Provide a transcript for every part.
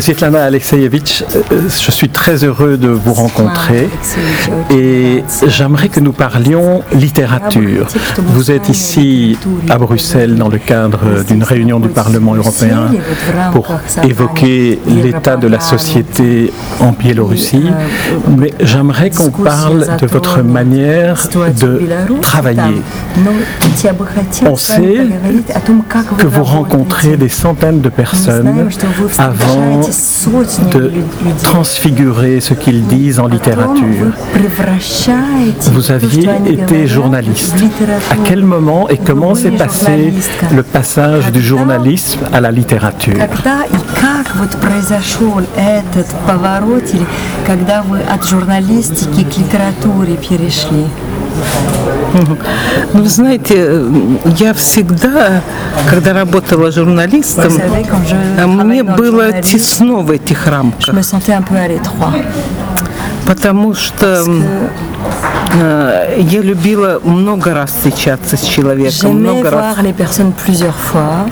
Svetlana Alexeyevitch, euh, je suis très heureux de vous rencontrer et j'aimerais que nous parlions littérature. Vous êtes ici à Bruxelles dans le cadre d'une réunion du Parlement européen pour évoquer l'état de la société en Biélorussie, mais j'aimerais qu'on parle de votre manière de travailler. On sait que vous rencontrez des centaines de personnes avant de transfigurer ce qu'ils disent en littérature. Vous aviez été journaliste. À quel moment et comment s'est passé le passage du journalisme à la littérature? Ну, вы знаете, я всегда, когда работала журналистом, а мне было тесно в этих рамках. Потому что я любила много раз встречаться с человеком, J'aimais много раз, voir les personnes plusieurs fois.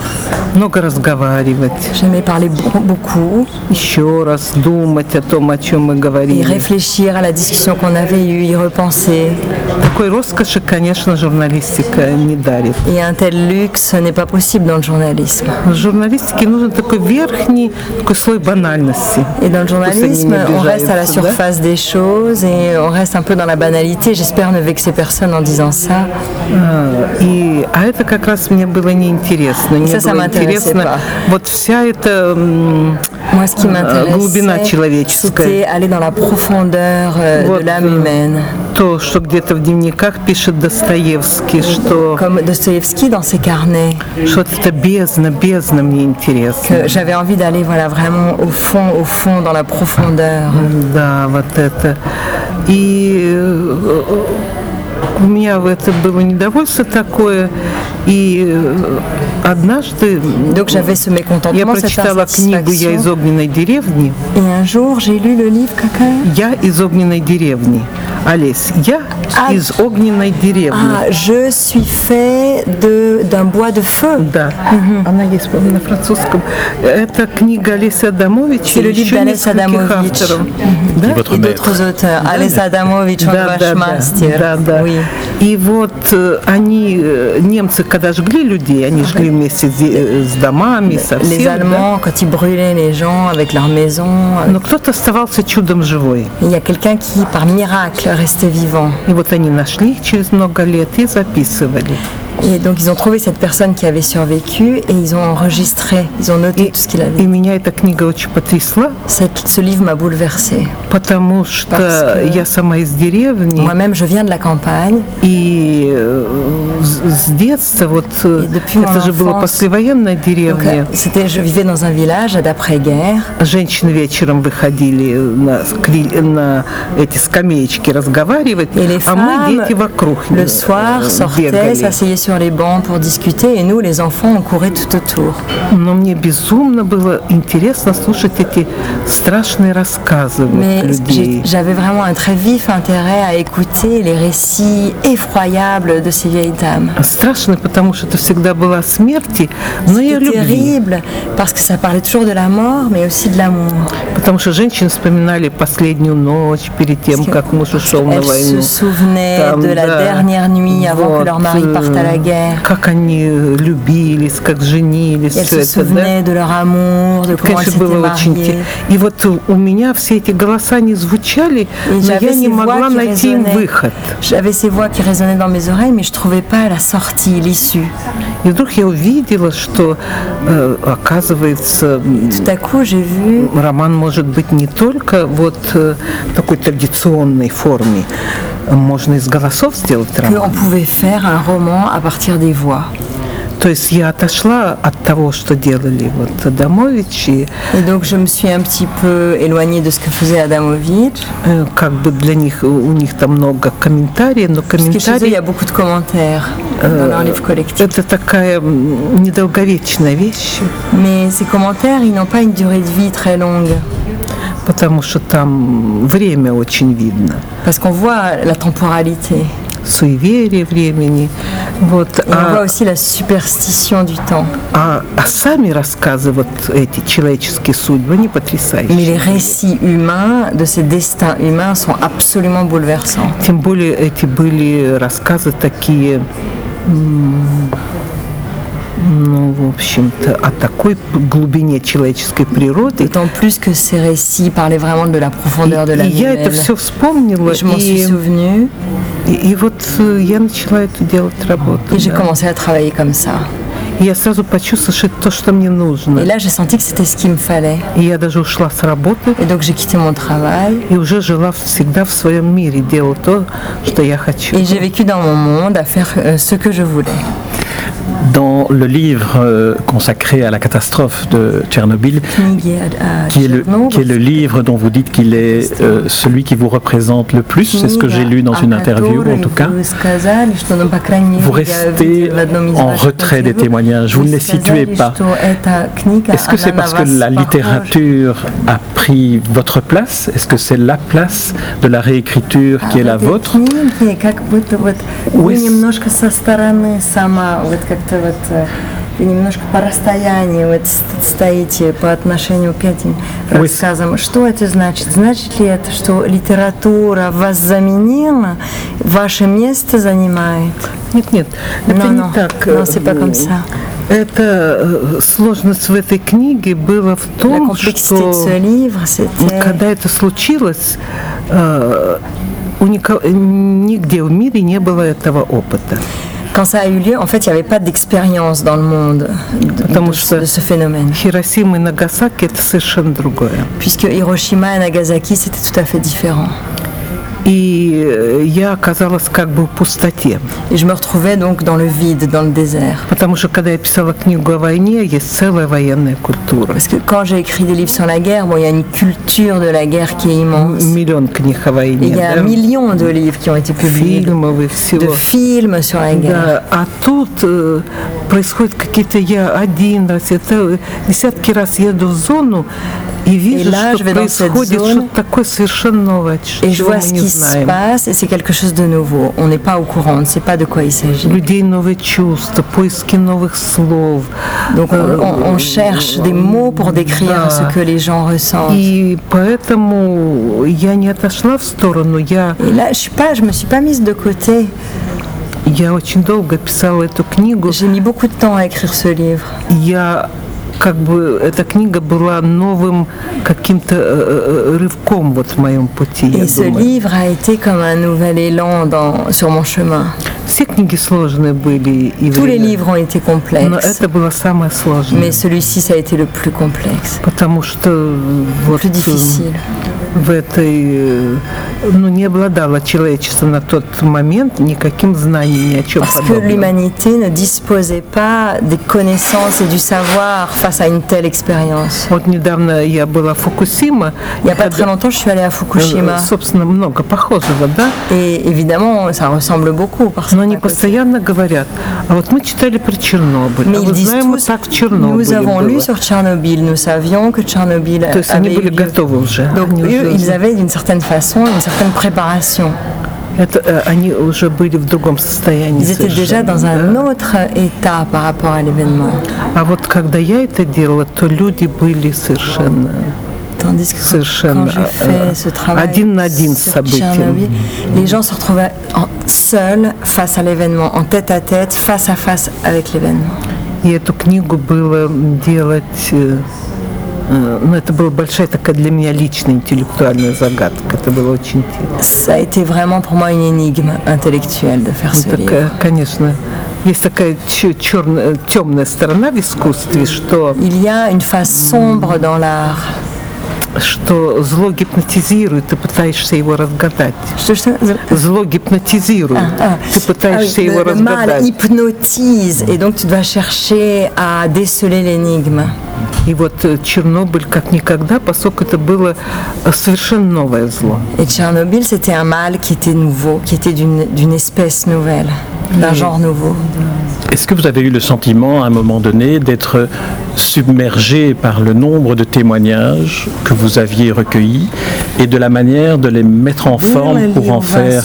много разговаривать, J'aimais parler be- beaucoup еще раз думать о том, о чем мы et говорили. réfléchir à la discussion qu'on avait eue, y repenser. Такой роскоши, конечно, журналистика не дарит. Et un tel luxe n'est pas possible dans le journalisme. В журналистике нужен такой верхний такой слой банальности. Et dans le journalisme, Пусть они не on reste à la обижаются, да? surface des choses et on reste un peu dans la banalité. J'espère ne vexer personne en disant ça. А, И, а это как раз мне было неинтересно. Мне Ça, ça было m'intéressait интересно pas. вот вся эта м, Moi, ce qui э, глубина m'intéressait, человеческая. c'était aller dans la profondeur euh, Вот, de l'âme э, humaine. То, что где-то в дневниках пишет Достоевский, что, Comme Dostoïevski dans ses carnets, что вот это бездна, бездна мне интересно. que j'avais envie d'aller voilà, vraiment au fond, au fond, dans la profondeur. Да, вот это. И э, у меня в это было недовольство такое. И э, однажды Donc ce я прочитала книгу «Я из огненной деревни». Et un jour, j'ai lu le livre. Я из огненной деревни. Олесь, я А- из огненной деревни. Ah, je suis fait de- d'un bois de feu. Да, она есть, по-моему, на французском. Это книга Олеся Адамович и еще нескольких авторов. Et Да? maître d'autres auteurs. Alès Adamovich, Да, да, да, Mastер. да, да. Oui. И вот э, они, э, немцы, когда жгли людей, они жгли вместе с, э, с домами, со Les всем, да. Allemands, quand ils brûlaient les gens avec leurs maisons, Но кто-то оставался чудом живой. il y a quelqu'un qui, par miracle, restait vivant. И вот они нашли их через много лет и записывали. Et donc ils ont trouvé cette personne qui avait survécu et ils ont enregistré, ils ont noté tout ce qu'il avait. Cette, ce livre m'a bouleversée. Parce que moi-même je viens de la campagne. Et, et depuis mon enfance, euh, c'était, je vivais dans un village d'après-guerre. Et les femmes, le soir, sortaient, s'asseyaient sur les bancs pour discuter et nous, les enfants, on courait tout autour. Но мне безумно было интересно слушать эти страшные рассказы вот Mais j'ai- людей. j'avais vraiment un très vif intérêt à écouter les récits effroyables de ces vieilles dames. Страшно, потому что это всегда было о смерти, но и о C'était любви. terrible parce que ça parlait toujours de la mort, mais aussi de l'amour. Потому что женщины вспоминали последнюю ночь перед тем, que как муж ушел на Elles войну. se souvenaient Там, de la да, dernière nuit avant вот, que leur mari э, parte à la guerre. Как они любились, как женились, все это, да? de leur amour, de Конечно, было очень. И вот у меня все эти голоса не звучали, но я не могла найти им выход. J'avais ces voix qui résonnaient dans mes oreilles, mais je trouvais pas la sortie, l'issue. И вдруг я увидела, что, э, оказывается, vu роман может быть не только вот э, такой традиционной форме. Можно из голосов сделать роман. То есть я отошла от того, что делали вот Адамович, и Et donc je me suis un petit peu éloignée de ce que faisait Adamovich. э, как бы для них, у них там много комментариев, но комментарии a beaucoup de commentaires dans leur livre collectif. это такая недолговечная вещь, Mais ces commentaires, ils n'ont pas une durée de vie très longue. потому что там время очень видно. Parce qu'on voit la temporalité. суеверие времени. Вот. Et on voit А, aussi la superstition du temps. а- а сами рассказы, вот эти человеческие судьбы, они Mais les потрясающие. récits humains de ces destins humains sont absolument bouleversants. Тем более эти были рассказы такие, м, ну, в общем-то, о такой глубине человеческой природы. D'autant plus que ces récits parlaient vraiment de la profondeur de la И vie я это humaine. все вспомнила, Et je m'en suis и, souvenue и- и вот э, я начала эту делать работу. et j'ai да. commencé à travailler comme ça. И я сразу почувствовала, что это то, что мне нужно. Et là, j'ai senti que c'était ce qu'il me fallait. И я даже ушла с работы Et donc, j'ai quitté mon travail и уже жила всегда в своем мире, делала то, что я хочу. et j'ai vécu dans mon monde à faire euh, ce que je voulais. dans le livre consacré à la catastrophe de Tchernobyl, qui est, le, livre dont vous dites qu'il est celui qui vous représente le plus, c'est ce que j'ai lu dans une interview en tout cas, vous restez en retrait des témoignages, vous ne les situez pas. Est-ce que c'est parce que la littérature a pris votre place Est-ce que c'est la place de la réécriture qui est la vôtre Ou будто вот вы немножко э, немножко по расстоянию вот стоите по отношению к этим Вы рассказам. Что это значит? Значит ли это, что литература вас заменила, ваше место занимает? Нет, нет, это Non, не non. так. Non, c'est pas comme ça. Это э, сложность в этой книге была в том, что livre, когда это случилось, э, у нико- нигде в мире не было этого опыта. Quand ça a eu lieu, en fait, il n'y avait pas d'expérience dans le monde de, ce phénomène. Hiroshima et Nagasaki, c'est Puisque Hiroshima et Nagasaki, c'était tout à fait différent И э, я оказалась как бы в пустоте. Et je me retrouvais donc dans le vide, dans le désert. Потому что когда я писала книгу о войне, есть целая военная культура. Parce que quand j'ai écrit des livres sur la guerre, bon, il y a une culture de la guerre qui est immense. Миллион книг о Et войне, il y a un да, million de livres qui ont été publiés, de, фильмов и всего. films sur la guerre. Да, а тут э, происходят какие-то, я один раз, это десятки раз еду в зону и вижу, là, je что vais dans cette происходит zone, что-то такое совершенно новое, Et je чего vois мы ce не qui se passe et c'est quelque chose de nouveau. On n'est pas au courant, on ne sait pas de quoi il s'agit. Donc on, on, cherche des mots pour décrire ce que les gens ressentent. Et là, je pas, je me suis pas mise de côté. J'ai mis beaucoup de temps à écrire ce livre Я как бы эта книга была новым каким-то э, э, рывком вот в моем пути. я Et ce думаю. livre a été comme un nouvel élan dans, sur mon chemin. Все книги сложные были и Tous les время, livres ont été но complexes, это было самое сложное, mais celui-ci, ça a été le plus complexe, потому что le вот plus difficile. В этой, э, ну не обладало человечество на тот момент никаким знанием ни о чем Parce que подобном. l'humanité ne disposait pas des connaissances et du savoir face à une telle expérience. Вот недавно я была в Фукусима, Il n'y a pas très longtemps, je suis allée à э, Fukushima. собственно, много похожего, да? Et évidemment, ça ressemble beaucoup. Parce Но que они постоянно говорят, а вот мы читали про Чернобыль, Mais а disent знаем, вот tous, так в nous Чернобыле avons lu sur Tchernobyl, nous savions que Tchernobyl То есть они были готовы уже. Donc qu'ils avaient d'une certaine façon une certaine préparation. Ils étaient déjà dans un autre état par rapport à l'événement. Tandis que quand j'ai fait ce travail les gens se retrouvaient seuls face à l'événement, en tête à tête, face à face avec l'événement. Э, э, ну это была большая такая для меня личная интеллектуальная загадка. Это было очень интересно. Ça a été vraiment pour moi une énigme intellectuelle de faire ce livre. Такая, конечно, есть такая черная, темная сторона в искусстве, что Il y a une face sombre dans l'art. Что зло гипнотизирует, ты пытаешься его разгадать. Что, что Зло гипнотизирует, Ah, ты пытаешься ah, его le, le разгадать. hypnotise et donc tu dois chercher à déceler l'énigme. И вот э, Чернобыль как никогда, поскольку это было э, совершенно новое зло. Et Tchernobyl, c'était un mal qui était nouveau, qui était d'une d'une espèce nouvelle, d'un genre nouveau. Est-ce que vous avez eu le sentiment à un moment donné d'être submergé par le nombre de témoignages que vous aviez recueillis et de la manière de les mettre en forme pour en faire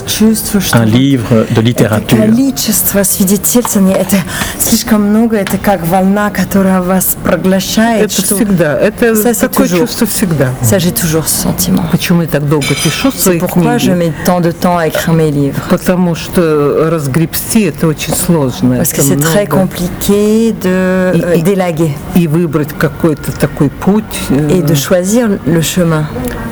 un livre de Это littérature количество свидетельствований, это слишком много, это как волна, которая вас проглощает. Это что- всегда, это Ça, c'est такое toujours. чувство всегда. Ça, j'ai toujours ce sentiment. Почему я так долго пишу C'est свои pourquoi je книги? mets tant de temps à écrire mes livres. Потому что разгребсти это очень сложно. Parce que Это c'est très много. compliqué de euh, Et- et- d'élaguer И выбрать какой-то такой путь, э, et de choisir le chemin.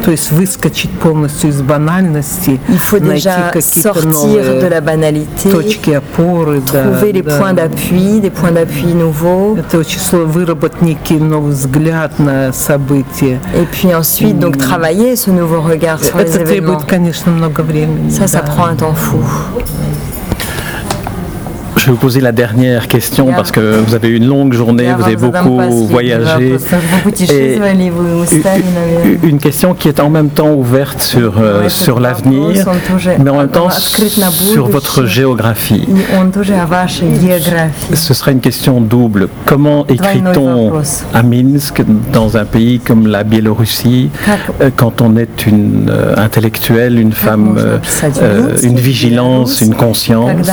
то есть выскочить полностью из банальности, Il faut найти déjà какие-то sortir новые de la banalité, точки опоры, да, trouver les да. points d'appui, des points d'appui nouveaux. Это очень сложно выработать некий новый взгляд на события. Et puis ensuite, donc travailler ce nouveau regard sur les Это événements. требует, конечно, много времени. Ça, ça да. prend un temps fou. Je vais vous poser la dernière question parce que vous avez eu une longue journée, vous avez beaucoup voyagé. Une question qui est en même temps ouverte sur, euh, sur l'avenir, mais en même temps sur votre géographie. Ce sera une question double. Comment écrit-on à Minsk, dans un pays comme la Biélorussie, euh, quand on est une euh, intellectuelle, une femme, une vigilance, une conscience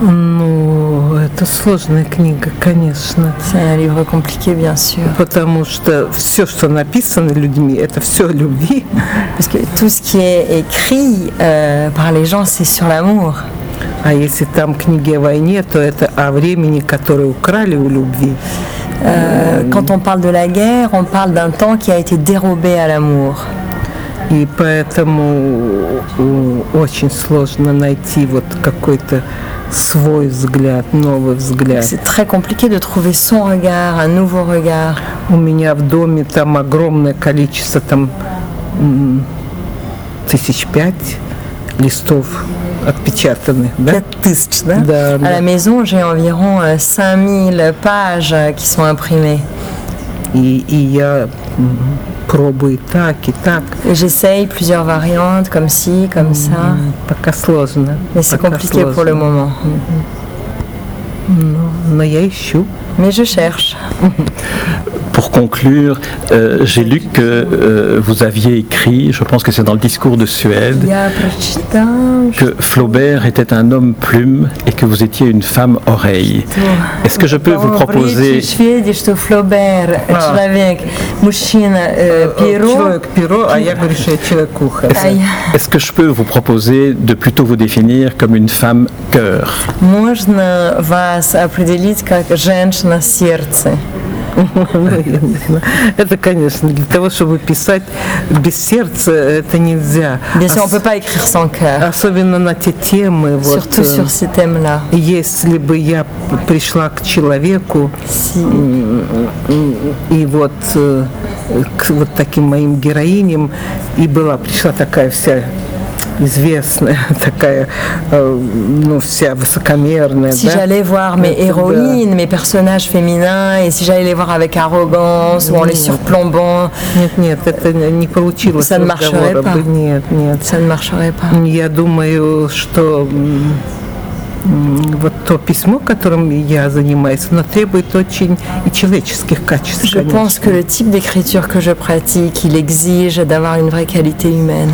Ну, это сложная книга, конечно. Потому что все, что написано людьми, это все о любви. Parce que tout ce qui est écrit euh, par les gens, c'est sur l'amour. А если там книги о войне, то это о времени, которое украли у любви. Euh, quand on parle de la guerre, on parle d'un temps qui a été dérobé à l'amour. И поэтому очень сложно найти вот какой-то свой взгляд, новый взгляд. C'est très compliqué de trouver son regard, un nouveau regard. У меня в доме там огромное количество, там м, тысяч пять листов отпечатанных, да? Quatre tысяч, да? Да, À да. la maison, j'ai environ euh, 5000 pages euh, qui sont imprimées. И, и я м, пробую и так, и так. Et j'essaye plusieurs variantes, comme ci, comme ça. М, Пока сложно. Mais c'est пока compliqué pour le сложно. moment. Но я ищу. Mais je cherche. Pour conclure, euh, j'ai lu que euh, vous aviez écrit, je pense que c'est dans le discours de Suède, Я прочитал, que Flaubert était un homme plume et que vous étiez une femme oreille. Est-ce que je peux vous proposer, В шведе, что Флобер, А. человек, мужчина, э, перо, Человек перо, а я говорю, что я человек ухо. а я- est-ce que je peux vous proposer de plutôt vous définir comme une femme cœur Можно вас определить как женщина сердца. Это, конечно, для того, чтобы писать без сердца, это нельзя. Особенно на те темы. Вот, э. Если бы я пришла к человеку и вот э, к вот таким моим героиням, и была пришла такая вся известная, такая, э, ну, вся высокомерная, si да? j'allais voir mes Это да. héroïnes, mes personnages féminins, et si j'allais les voir avec arrogance ou en les surplombant, Нет, нет, это не получилось. Ça ne marcherait разговора pas. бы. Нет, нет. ça ne marcherait pas. Я думаю, что м, м, вот то письмо, которым я занимаюсь, оно требует очень и человеческих качеств. Je pense que le type d'écriture que je pratique, il exige d'avoir une vraie qualité humaine.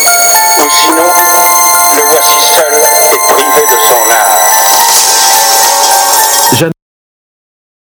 mais sinon le voici seul et privé de son art.